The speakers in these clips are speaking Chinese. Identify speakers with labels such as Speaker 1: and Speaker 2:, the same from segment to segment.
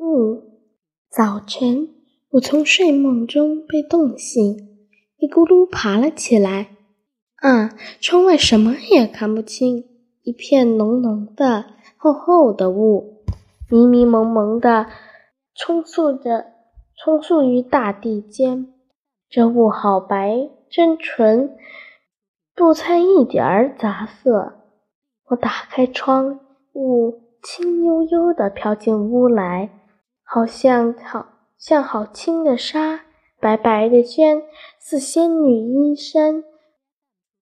Speaker 1: 雾。早晨，我从睡梦中被冻醒，一咕噜爬了起来。啊，窗外什么也看不清，一片浓浓的、厚厚的雾，迷迷蒙蒙的，充塑着，充塑于大地间。这雾好白，真纯，不掺一点儿杂色。我打开窗，雾轻悠悠地飘进屋来。好像好像好轻的纱，白白的绢，似仙女衣衫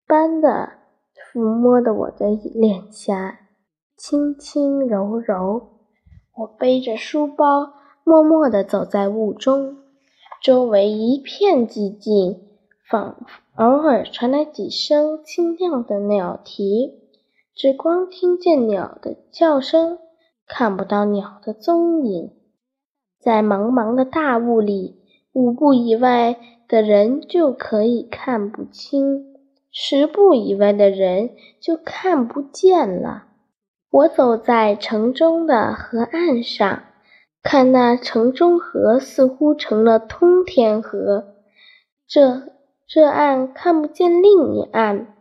Speaker 1: 般的抚摸的我的脸颊，轻轻柔柔。我背着书包，默默地走在雾中，周围一片寂静，仿偶尔传来几声清亮的鸟啼，只光听见鸟的叫声，看不到鸟的踪影。在茫茫的大雾里，五步以外的人就可以看不清，十步以外的人就看不见了。我走在城中的河岸上，看那城中河似乎成了通天河，这这岸看不见另一岸。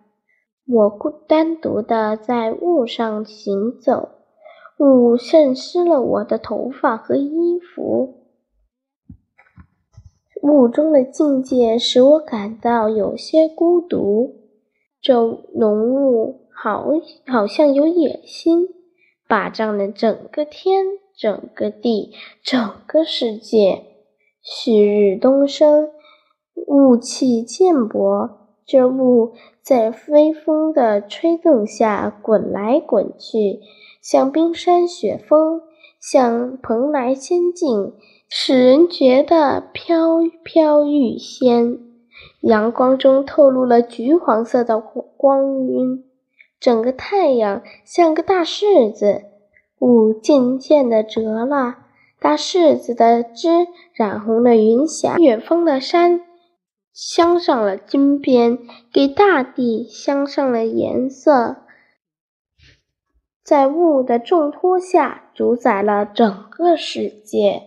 Speaker 1: 我孤单独的在雾上行走。雾渗湿了我的头发和衣服，雾中的境界使我感到有些孤独。这浓雾好好像有野心，霸占了整个天、整个地、整个世界。旭日东升，雾气渐薄，这雾在微风的吹动下滚来滚去。像冰山雪峰，像蓬莱仙境，使人觉得飘飘欲仙。阳光中透露了橘黄色的光晕，整个太阳像个大柿子。雾渐渐地折了，大柿子的汁染红了云霞，远方的山镶上了金边，给大地镶上了颜色。在雾的重托下，主宰了整个世界。